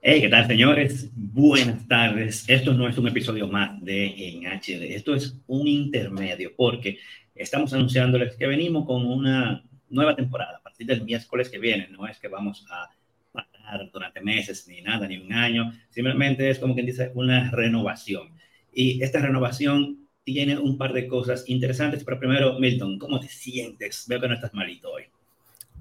Hey, ¿qué tal, señores? Buenas tardes. Esto no es un episodio más de En HD. Esto es un intermedio porque estamos anunciándoles que venimos con una nueva temporada a partir del miércoles que viene. No es que vamos a parar durante meses ni nada, ni un año. Simplemente es como quien dice una renovación. Y esta renovación tiene un par de cosas interesantes. Pero primero, Milton, ¿cómo te sientes? Veo que no estás malito hoy.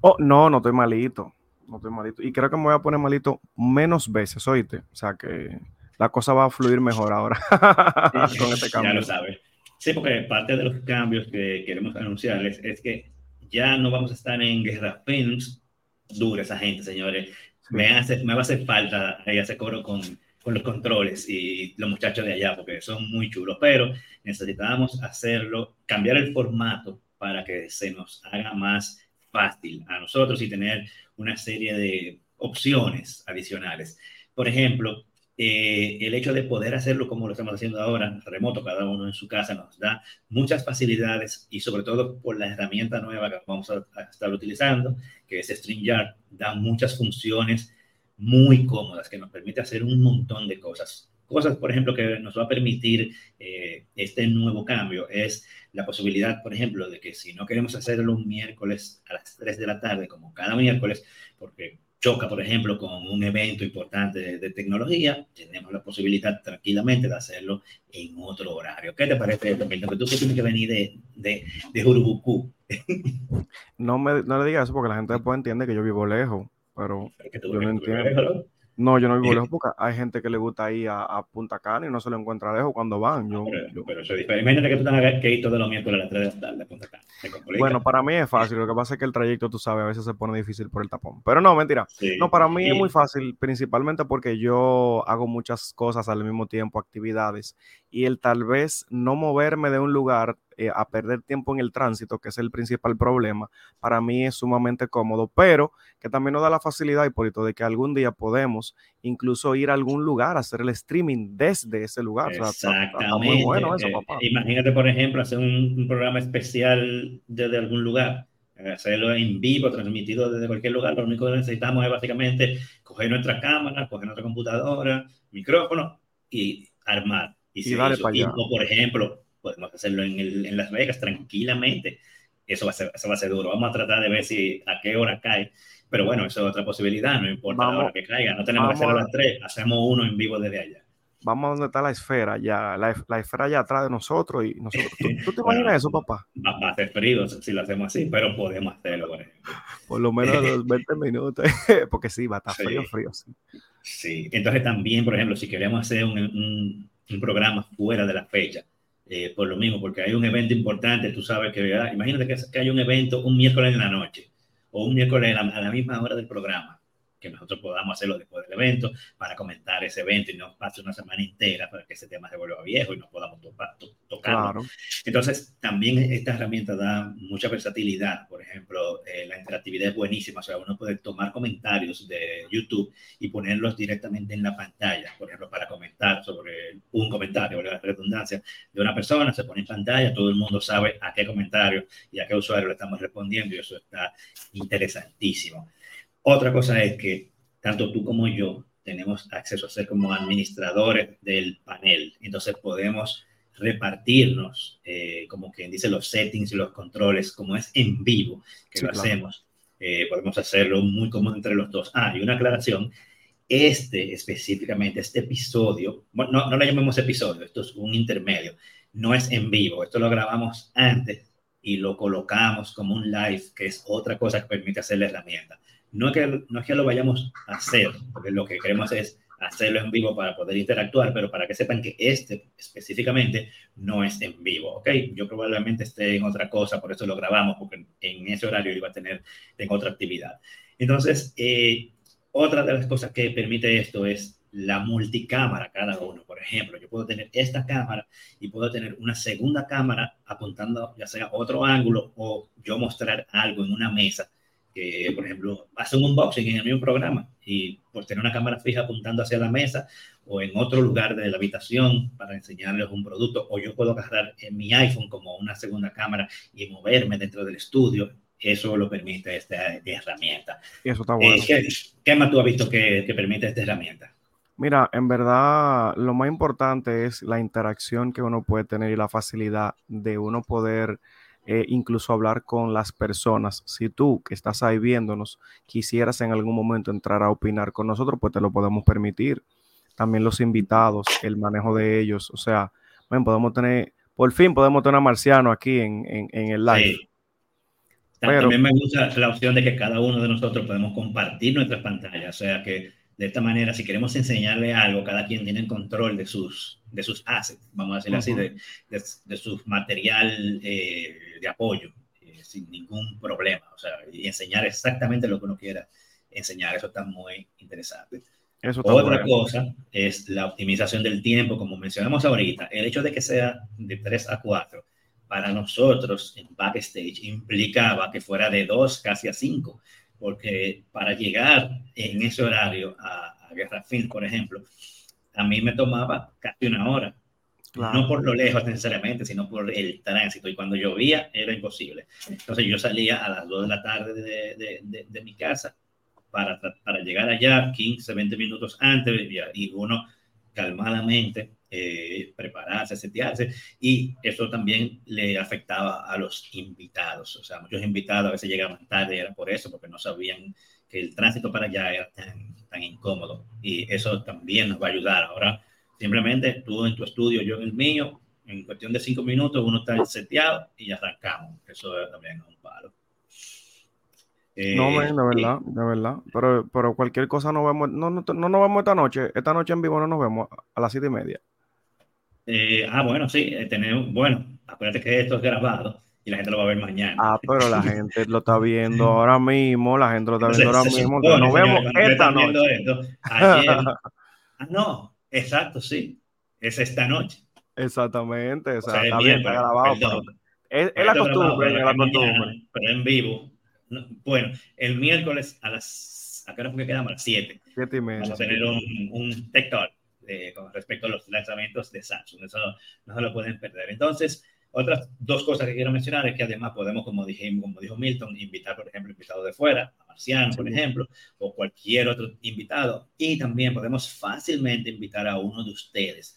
Oh, no, no estoy malito no estoy malito. Y creo que me voy a poner malito menos veces, oíste. O sea que la cosa va a fluir mejor ahora con este cambio. Ya lo sabes. Sí, porque parte de los cambios que queremos anunciarles es que ya no vamos a estar en Guerra Films. Dura esa gente, señores. Me, hace, me va a hacer falta ahí hacer coro con, con los controles y los muchachos de allá, porque son muy chulos. Pero necesitábamos hacerlo, cambiar el formato para que se nos haga más fácil a nosotros y tener una serie de opciones adicionales. Por ejemplo, eh, el hecho de poder hacerlo como lo estamos haciendo ahora, remoto, cada uno en su casa, nos da muchas facilidades y sobre todo por la herramienta nueva que vamos a, estar utilizando, que es StreamYard, da muchas funciones muy cómodas que nos permite hacer un montón de cosas. Cosas, por ejemplo, que nos va a permitir eh, este nuevo cambio es la posibilidad, por ejemplo, de que si no queremos hacerlo un miércoles a las 3 de la tarde, como cada miércoles, porque choca, por ejemplo, con un evento importante de, tecnología, tenemos la posibilidad tranquilamente de hacerlo en otro horario. ¿Qué te parece, Milton? Que tú tienes que venir de, de, de Urubucú. no, me, no le digas eso porque la gente después entiende que yo vivo lejos, pero yo no entiendo. No, yo no vivo lejos porque hay gente que le gusta ir a, Punta Cana y no se lo encuentra lejos cuando van. Yo, pero, eso es diferente. Imagínate que tú tengas que ir todos los miércoles a las 3 de la tarde a Punta Cana. Bueno, para mí es fácil. Lo que pasa es que el trayecto, tú sabes, a veces se pone difícil por el tapón. Pero no, mentira. no, para mí es muy fácil, principalmente porque yo hago muchas cosas al mismo tiempo, actividades. Y el tal vez no moverme de un lugar eh, a perder tiempo en el tránsito, que es el principal problema, para mí es sumamente cómodo, pero que también nos da la facilidad, Hipólito, de que algún día podemos incluso ir a algún lugar, hacer el streaming desde ese lugar. Exactamente. muy bueno eso, eh, papá. imagínate, por ejemplo, hacer un, programa especial desde algún lugar hacerlo en vivo, transmitido desde cualquier lugar. Lo único que necesitamos es básicamente coger nuestra cámara, coger nuestra computadora, micrófono y armar. Y, si por ejemplo, podemos hacerlo en, el, en, Las Vegas tranquilamente. Eso va, a ser, eso va a ser duro. Vamos a tratar de ver si a qué hora cae. Pero bueno, eso es otra posibilidad, no importa la hora que caiga. No tenemos que hacerlo a las 3, hacemos uno en vivo desde allá. Vamos a donde está la esfera, ya, la, la esfera allá atrás de nosotros y nosotros. ¿Tú, te imaginas eso, papá? Va, a ser frío si lo hacemos así, pero podemos hacerlo, por ejemplo. Por lo menos los 20 minutos, porque sí, va a estar frío, frío. Sí. sí, entonces también, por ejemplo, si queremos hacer un, un, un programa fuera de la fecha, eh, por lo mismo, porque hay un evento importante, tú sabes que, imagínate que, que, hay un evento un miércoles en la noche o un miércoles a la misma hora del programa que nosotros podamos hacerlo después del evento para comentar ese evento y no pase una semana entera para que ese tema se vuelva viejo y no podamos tocarlo. Entonces, también esta herramienta da mucha versatilidad. Por ejemplo, eh, la interactividad es buenísima. O sea, uno puede tomar comentarios de YouTube y ponerlos directamente en la pantalla. Por ejemplo, para comentar sobre un comentario, la redundancia de una persona, se pone en pantalla, todo el mundo sabe a qué comentario y a qué usuario le estamos respondiendo y eso está interesantísimo. Otra cosa es que tanto tú como yo tenemos acceso a ser como administradores del panel. Entonces podemos repartirnos, eh, como quien dice, los settings y los controles, como es en vivo que lo hacemos. Eh, podemos hacerlo muy cómodo entre los dos. Ah, y una aclaración. Este específicamente, este episodio, bueno, no, no lo llamemos episodio, esto es un intermedio, no es en vivo, esto lo grabamos antes y lo colocamos como un live, que es otra cosa que permite hacer la herramienta. No es, que, no es que lo vayamos a hacer, porque lo que queremos es hacerlo en vivo para poder interactuar, pero para que sepan que este específicamente no es en vivo, ¿ok? Yo probablemente esté en otra cosa, por eso lo grabamos, porque en ese horario iba a tener en otra actividad. Entonces, eh, otra de las cosas que permite esto es la multicámara cada uno. Por ejemplo, yo puedo tener esta cámara y puedo tener una segunda cámara apuntando ya sea otro ángulo o yo mostrar algo en una mesa que, por ejemplo, hace un unboxing en el mismo programa y por tener una cámara fija apuntando hacia la mesa o en otro lugar de la habitación para enseñarles un producto, o yo puedo agarrar en mi iPhone como una segunda cámara y moverme dentro del estudio eso lo permite esta herramienta. Eso está bueno. ¿qué, más tú has visto que, que permite esta herramienta? Mira, en verdad lo más importante es la interacción que uno puede tener y la facilidad de uno poder eh, incluso hablar con las personas. Si tú que estás ahí viéndonos quisieras en algún momento entrar a opinar con nosotros, pues te lo podemos permitir. También los invitados, el manejo de ellos. O sea, bueno, podemos tener, por fin podemos tener a Marciano aquí en, el live. También me gusta la opción de que cada uno de nosotros podemos compartir nuestras pantallas. O sea que de esta manera, si queremos enseñarle algo, cada quien tiene el control de sus, de sus assets, vamos a decirlo así, de, de, su material eh, de apoyo, eh, sin ningún problema. O sea, y enseñar exactamente lo que uno quiera enseñar. Eso está muy interesante. Otra cosa es la optimización del tiempo, como mencionamos ahorita. El hecho de que sea de 3 a 4, para nosotros en backstage implicaba que fuera de 2 casi a 5 porque para llegar en ese horario a, Guerra Film, por ejemplo, a mí me tomaba casi una hora. No por lo lejos necesariamente, sino por el tránsito. Y cuando llovía era imposible. Entonces yo salía a las 2 de la tarde de, de, mi casa para, para, llegar allá 15, 20 minutos antes y uno calmadamente eh, prepararse, setearse, y eso también le afectaba a los invitados. O sea, muchos invitados a veces llegaban tarde, era por eso, porque no sabían que el tránsito para allá era tan, tan incómodo. Y eso también nos va a ayudar. Ahora, simplemente tú en tu estudio, yo en el mío, en cuestión de cinco minutos, uno está seteado y arrancamos. Eso también es un palo. no, de verdad, de verdad. Pero, pero cualquier cosa no vemos, no, no, no nos vemos esta noche. Esta noche en vivo no nos vemos a las siete y media. Eh, ah, bueno, sí, eh, tenemos, bueno, acuérdate que esto es grabado y la gente lo va a ver mañana. Ah, pero la gente lo está viendo ahora mismo, la gente lo está viendo ahora mismo. nos vemos esta noche. ah, no, exacto, sí, es esta noche. Exactamente, o sea, está bien, está grabado. Pero es, la costumbre, es la costumbre. pero en vivo. bueno, el miércoles a las, ¿a qué hora fue que quedamos? A las 7. 7 y media. Vamos a tener un, un tech talk con respecto a los lanzamientos de Samsung. Eso no se lo pueden perder. Entonces, otras dos cosas que quiero mencionar es que además podemos, como, dijimos, como dijo Milton, invitar, por ejemplo, invitados de fuera, a Marciano, por ejemplo, o cualquier otro invitado. Y también podemos fácilmente invitar a uno de ustedes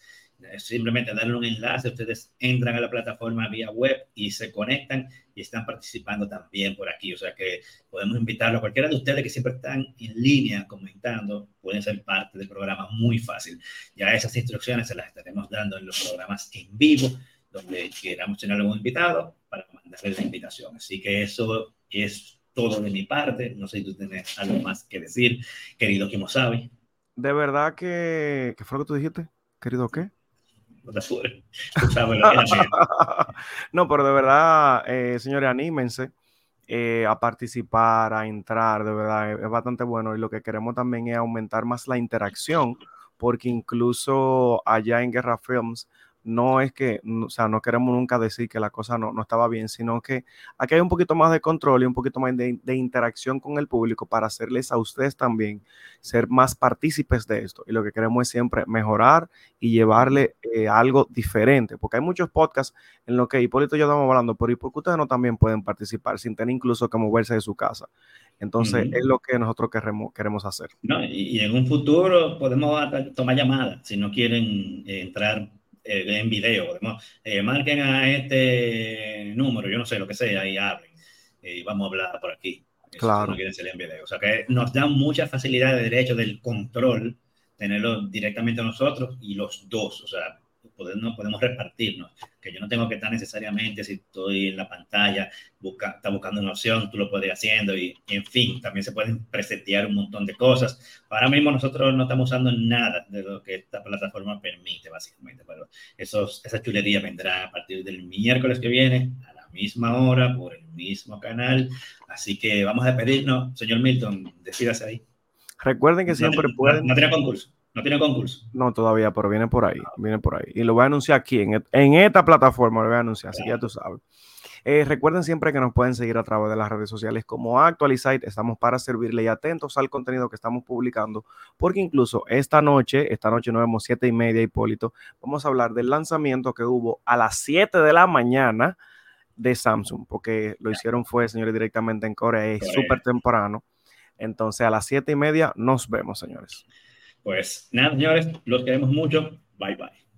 simplemente darle un enlace, ustedes entran a la plataforma vía web y se conectan y están participando también por aquí. O sea que podemos invitarlo a cualquiera de ustedes que siempre están en línea comentando, pueden ser parte del programa muy fácil. Ya esas instrucciones se las estaremos dando en los programas en vivo, donde queramos tener algún invitado para mandarle la invitación. Así que eso es todo de mi parte. No sé si tú tienes algo más que decir, querido Kimosabe. De verdad que, ¿qué fue lo que tú dijiste? Querido, ¿qué? no, pero de verdad, eh, señores, anímense eh, a participar, a entrar, de verdad, es, bastante bueno. Y lo que queremos también es aumentar más la interacción, porque incluso allá en Guerra Films no es que, o sea, no queremos nunca decir que la cosa no, no, estaba bien, sino que aquí hay un poquito más de control y un poquito más de, interacción con el público para hacerles a ustedes también ser más partícipes de esto. Y lo que queremos es siempre mejorar y llevarle eh, algo diferente, porque hay muchos podcasts en los que Hipólito y yo estamos hablando, pero ¿y por qué ustedes no también pueden participar sin tener incluso que moverse de su casa? Entonces, es lo que nosotros queremos, queremos hacer. No, y, en un futuro podemos tomar llamadas si no quieren eh, entrar eh, en video. Eh, marquen a este número, yo no sé, lo que sea, y hablen. Eh, y vamos a hablar por aquí. Claro. quieren salir en video. O sea que nos da mucha facilidad de derecho del control, tenerlo directamente nosotros y los dos. O sea, no podemos repartirnos, que yo no tengo que estar necesariamente, si estoy en la pantalla, busca, está buscando una opción, tú lo puedes ir haciendo y, en fin, también se pueden presetear un montón de cosas. Ahora mismo nosotros no estamos usando nada de lo que esta plataforma permite, básicamente, pero esos, esa chulería vendrá a partir del miércoles que viene, a la misma hora, por el mismo canal. Así que vamos a despedirnos. Señor Milton, decídase ahí. Recuerden que siempre pueden... no tiene concurso. No tiene concurso. No, todavía, pero viene por ahí. Viene por ahí. Y lo voy a anunciar aquí, en, en esta plataforma lo voy a anunciar, así que ya tú sabes. Eh, recuerden siempre que nos pueden seguir a través de las redes sociales como Actualizite. Estamos para servirle y atentos al contenido que estamos publicando, porque incluso esta noche, esta noche nos vemos siete y media, Hipólito, vamos a hablar del lanzamiento que hubo a las 7 de la mañana de Samsung, porque lo hicieron fue, señores, directamente en Corea, es súper temprano. Entonces, a las siete y media nos vemos, señores. Pues nada, señores, los queremos mucho. Bye bye.